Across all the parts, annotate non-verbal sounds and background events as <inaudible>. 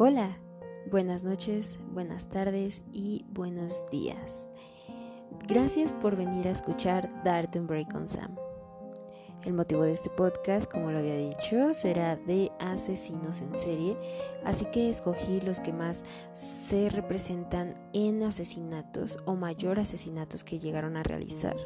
Hola, buenas noches, buenas tardes y buenos días. Gracias por venir a escuchar Dart Break on Sam. El motivo de este podcast, como lo había dicho, será de asesinos en serie, así que escogí los que más se representan en asesinatos o mayor asesinatos que llegaron a realizar.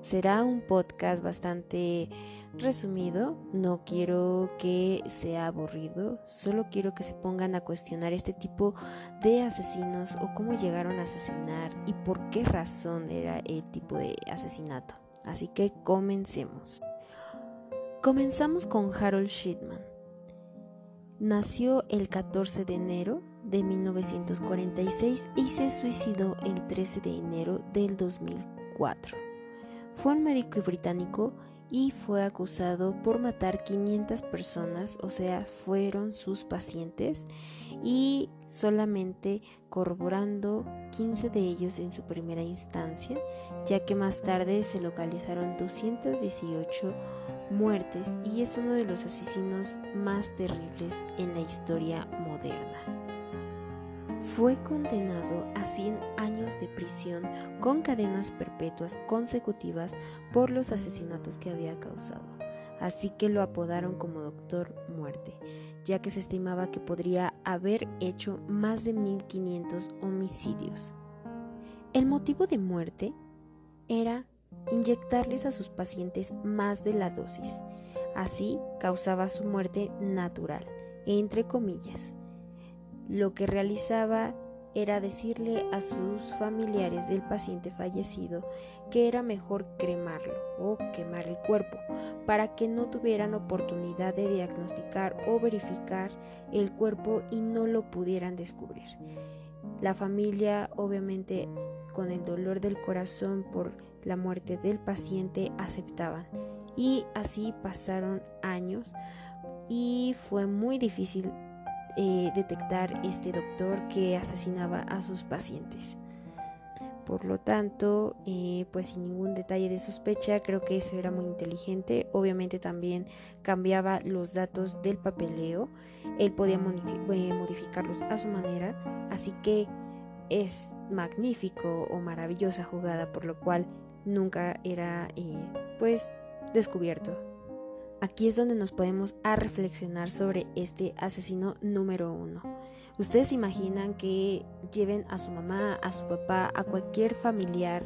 Será un podcast bastante resumido, no quiero que sea aburrido, solo quiero que se pongan a cuestionar este tipo de asesinos o cómo llegaron a asesinar y por qué razón era el tipo de asesinato. Así que comencemos. Comenzamos con Harold Shipman. Nació el 14 de enero de 1946 y se suicidó el 13 de enero del 2004. Fue un médico británico y fue acusado por matar 500 personas, o sea, fueron sus pacientes, y solamente corroborando 15 de ellos en su primera instancia, ya que más tarde se localizaron 218 muertes y es uno de los asesinos más terribles en la historia moderna fue condenado a 100 años de prisión con cadenas perpetuas consecutivas por los asesinatos que había causado. Así que lo apodaron como Doctor Muerte, ya que se estimaba que podría haber hecho más de 1500 homicidios. El motivo de muerte era inyectarles a sus pacientes más de la dosis. Así causaba su muerte natural, entre comillas. Lo que realizaba era decirle a sus familiares del paciente fallecido que era mejor cremarlo o quemar el cuerpo para que no tuvieran oportunidad de diagnosticar o verificar el cuerpo y no lo pudieran descubrir. La familia obviamente con el dolor del corazón por la muerte del paciente aceptaban y así pasaron años y fue muy difícil eh, detectar este doctor que asesinaba a sus pacientes. Por lo tanto, eh, pues sin ningún detalle de sospecha, creo que eso era muy inteligente. Obviamente también cambiaba los datos del papeleo. Él podía eh, modificarlos a su manera. Así que es magnífico o maravillosa jugada, por lo cual nunca era pues descubierto. Aquí es donde nos podemos a reflexionar sobre este asesino número uno. Ustedes imaginan que lleven a su mamá, a su papá, a cualquier familiar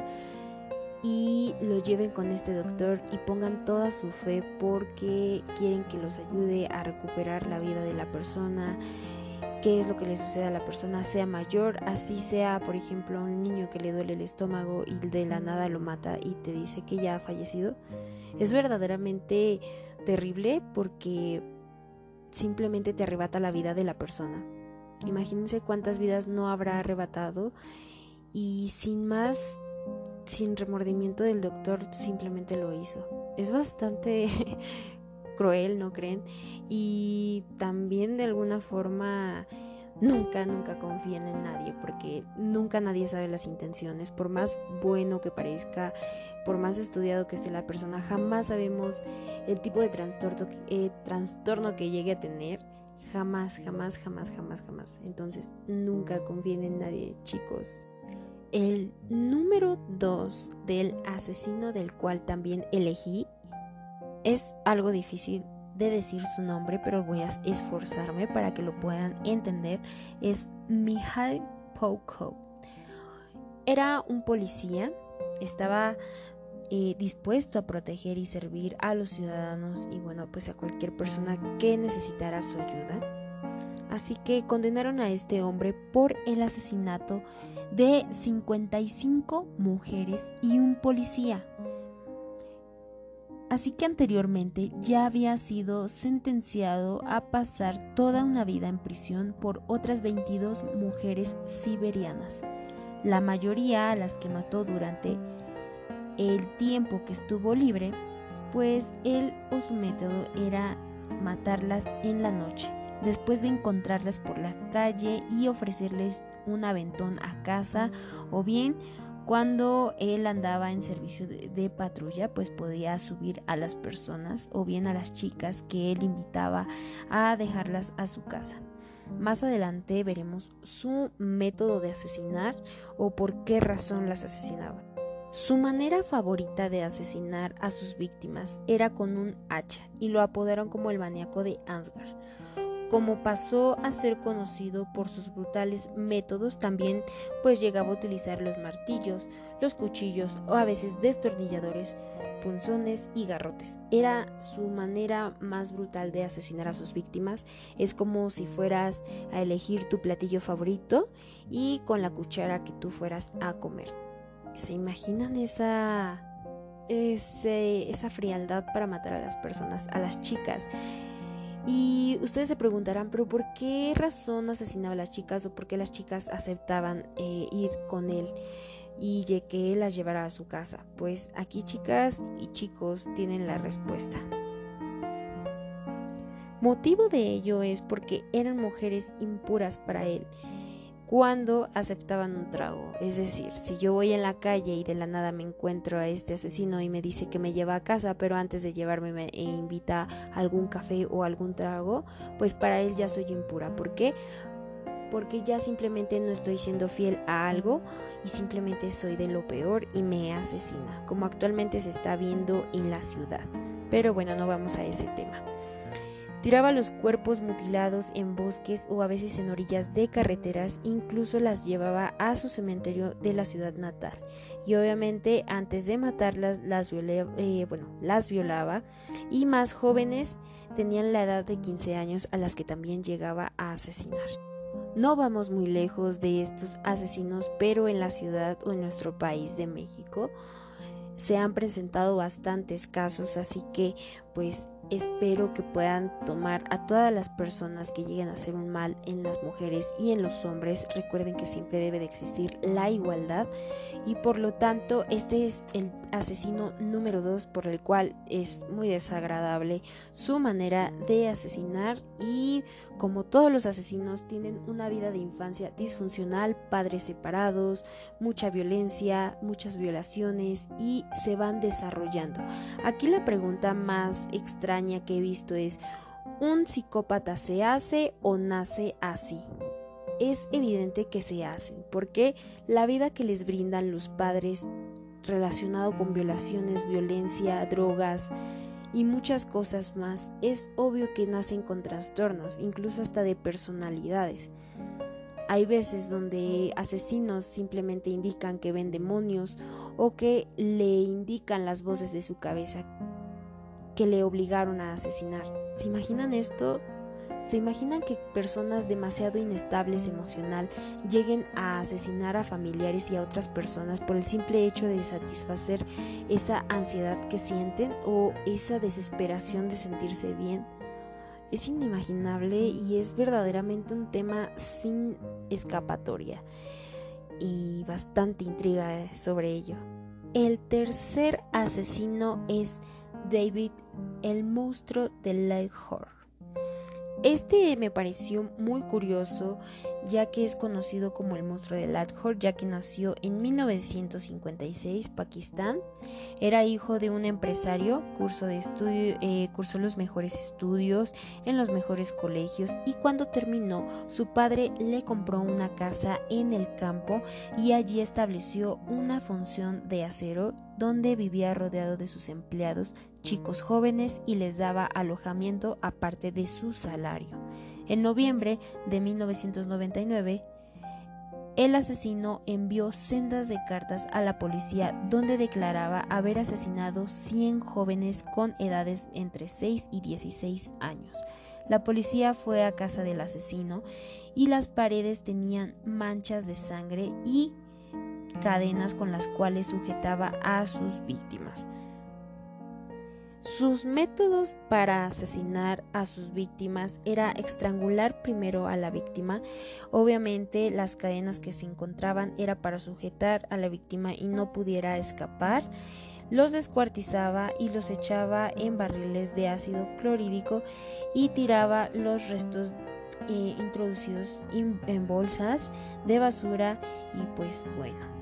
y lo lleven con este doctor y pongan toda su fe porque quieren que los ayude a recuperar la vida de la persona, qué es lo que le sucede a la persona, sea mayor, así sea, por ejemplo, un niño que le duele el estómago y de la nada lo mata y te dice que ya ha fallecido. Es verdaderamente terrible porque simplemente te arrebata la vida de la persona. Imagínense cuántas vidas no habrá arrebatado y sin más, sin remordimiento del doctor, simplemente lo hizo. Es bastante <laughs> cruel, ¿no creen? Y también de alguna forma nunca, nunca confíen en nadie, porque nunca nadie sabe las intenciones, por más bueno que parezca, por más estudiado que esté la persona, jamás sabemos el tipo de trastorno, eh, trastorno que llegue a tener, jamás, jamás, jamás, jamás, jamás. Entonces, nunca confíen en nadie, chicos. El número 2 del asesino del cual también elegí es algo difícil de decir su nombre, pero voy a esforzarme para que lo puedan entender, es Mihail Pouko. Era un policía, estaba eh, dispuesto a proteger y servir a los ciudadanos y bueno, pues a cualquier persona que necesitara su ayuda. Así que condenaron a este hombre por el asesinato de 55 mujeres y un policía así que anteriormente ya había sido sentenciado a pasar toda una vida en prisión por otras 22 mujeres siberianas, la mayoría a las que mató durante el tiempo que estuvo libre, pues él o su método era matarlas en la noche, después de encontrarlas por la calle y ofrecerles un aventón a casa o bien cuando él andaba en servicio de, patrulla, pues podía subir a las personas o bien a las chicas que él invitaba a dejarlas a su casa. Más adelante veremos su método de asesinar o por qué razón las asesinaba. Su manera favorita de asesinar a sus víctimas era con un hacha y lo apodaron como el maníaco de Ansgar. Como pasó a ser conocido por sus brutales métodos, también pues llegaba a utilizar los martillos, los cuchillos o a veces destornilladores punzones y garrotes. Era su manera más brutal de asesinar a sus víctimas. Es como si fueras a elegir tu platillo favorito y con la cuchara que tú fueras a comer. ¿Se imaginan esa, esa frialdad para matar a las personas, a las chicas? Y ustedes se preguntarán, pero ¿por qué razón asesinaba a las chicas o por qué las chicas aceptaban eh, ir con él? y que las llevará a su casa. Pues aquí chicas y chicos tienen la respuesta. Motivo de ello es porque eran mujeres impuras para él cuando aceptaban un trago. Es decir, si yo voy en la calle y de la nada me encuentro a este asesino y me dice que me lleva a casa, pero antes de llevarme me invita a algún café o algún trago, pues para él ya soy impura. ¿Por qué? porque ya simplemente no estoy siendo fiel a algo y simplemente soy de lo peor y me asesina, como actualmente se está viendo en la ciudad. Pero bueno, no vamos a ese tema. Tiraba los cuerpos mutilados en bosques o a veces en orillas de carreteras, incluso las llevaba a su cementerio de la ciudad natal. Y obviamente antes de matarlas las, eh, bueno, las violaba y más jóvenes tenían la edad de 15 años a las que también llegaba a asesinar. No vamos muy lejos de estos asesinos, pero en la ciudad o en nuestro país de México se han presentado bastantes casos, así que pues espero que puedan tomar a todas las personas que lleguen a hacer un mal en las mujeres y en los hombres. Recuerden que siempre debe de existir la igualdad y por lo tanto este es el asesino número dos por el cual es muy desagradable su manera de asesinar y como todos los asesinos tienen una vida de infancia disfuncional, padres separados, mucha violencia, muchas violaciones y se van desarrollando. Aquí la pregunta más que he visto es ¿un psicópata se hace o nace así? es evidente que se hacen, porque la vida que les brindan los padres relacionado con violaciones, violencia, drogas y muchas cosas más, es obvio que nacen con trastornos, incluso hasta de personalidades. Hay veces donde asesinos simplemente indican que ven demonios o que le indican las voces de su cabeza que le obligaron a asesinar. ¿Se imaginan esto? ¿Se imaginan que personas demasiado inestables emocional lleguen a asesinar a familiares y a otras personas por el simple hecho de satisfacer esa ansiedad que sienten o esa desesperación de sentirse bien? Es inimaginable y es verdaderamente un tema sin escapatoria y bastante intriga sobre ello. El tercer asesino es David, el monstruo de Leghorn. Este me pareció muy curioso ya que es conocido como el monstruo de Lahore ya que nació en 1956 Pakistán. Era hijo de un empresario, curso de estudio, eh, cursó los mejores estudios en los mejores colegios y cuando terminó su padre le compró una casa en el campo y allí estableció una función de acero donde vivía rodeado de sus empleados chicos jóvenes y les daba alojamiento aparte de su salario. En noviembre de 1999, el asesino envió sendas de cartas a la policía donde declaraba haber asesinado 100 jóvenes con edades entre 6 y 16 años. La policía fue a casa del asesino y las paredes tenían manchas de sangre y cadenas con las cuales sujetaba a sus víctimas. Sus métodos para asesinar a sus víctimas era estrangular primero a la víctima. Obviamente las cadenas que se encontraban era para sujetar a la víctima y no pudiera escapar. Los descuartizaba y los echaba en barriles de ácido clorhídrico y tiraba los restos eh, introducidos en bolsas de basura y pues bueno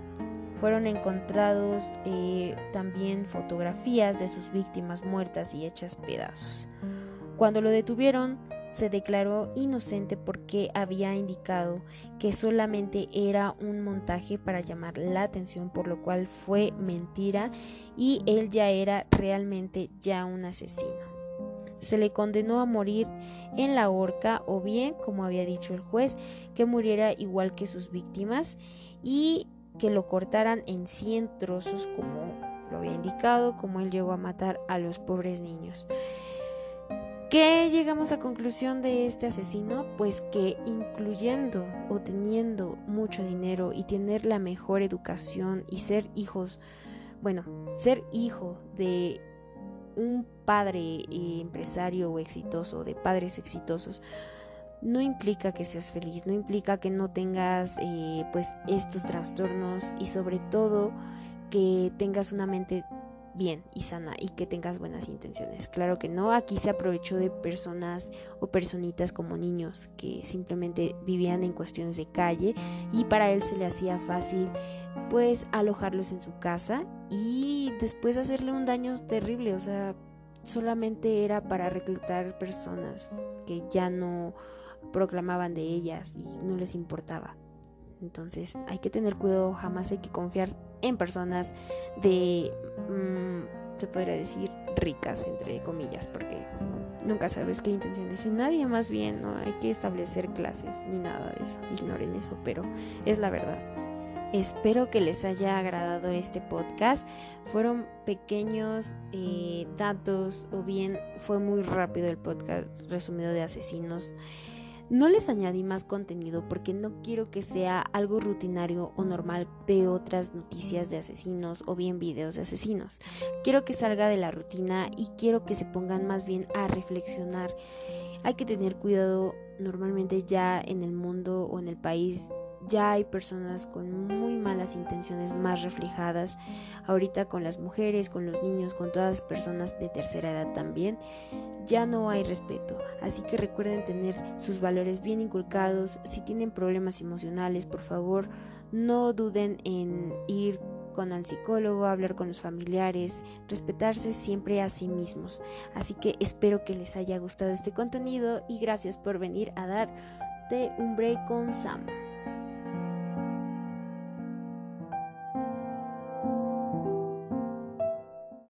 fueron encontrados eh, también fotografías de sus víctimas muertas y hechas pedazos. Cuando lo detuvieron, se declaró inocente porque había indicado que solamente era un montaje para llamar la atención, por lo cual fue mentira y él ya era realmente ya un asesino. Se le condenó a morir en la horca o bien, como había dicho el juez, que muriera igual que sus víctimas y que lo cortaran en 100 trozos como lo había indicado, como él llegó a matar a los pobres niños. ¿Qué llegamos a conclusión de este asesino? Pues que incluyendo o teniendo mucho dinero y tener la mejor educación y ser hijos, bueno, ser hijo de un padre empresario o exitoso, de padres exitosos, no implica que seas feliz, no implica que no tengas eh, pues estos trastornos y sobre todo que tengas una mente bien y sana y que tengas buenas intenciones. Claro que no, aquí se aprovechó de personas o personitas como niños que simplemente vivían en cuestiones de calle y para él se le hacía fácil pues alojarlos en su casa y después hacerle un daño terrible, o sea, solamente era para reclutar personas que ya no proclamaban de ellas y no les importaba. Entonces hay que tener cuidado, jamás hay que confiar en personas de, mm, se podría decir, ricas, entre comillas, porque nunca sabes qué intenciones en nadie, más bien no hay que establecer clases ni nada de eso, ignoren eso, pero es la verdad. Espero que les haya agradado este podcast. Fueron pequeños eh, datos o bien fue muy rápido el podcast resumido de asesinos. No les añadí más contenido porque no quiero que sea algo rutinario o normal de otras noticias de asesinos o bien videos de asesinos. Quiero que salga de la rutina y quiero que se pongan más bien a reflexionar. Hay que tener cuidado normalmente ya en el mundo o en el país ya hay personas con muy malas intenciones más reflejadas ahorita con las mujeres, con los niños, con todas las personas de tercera edad también. Ya no hay respeto, así que recuerden tener sus valores bien inculcados. Si tienen problemas emocionales, por favor, no duden en ir con el psicólogo, hablar con los familiares, respetarse siempre a sí mismos. Así que espero que les haya gustado este contenido y gracias por venir a dar un break con Sam.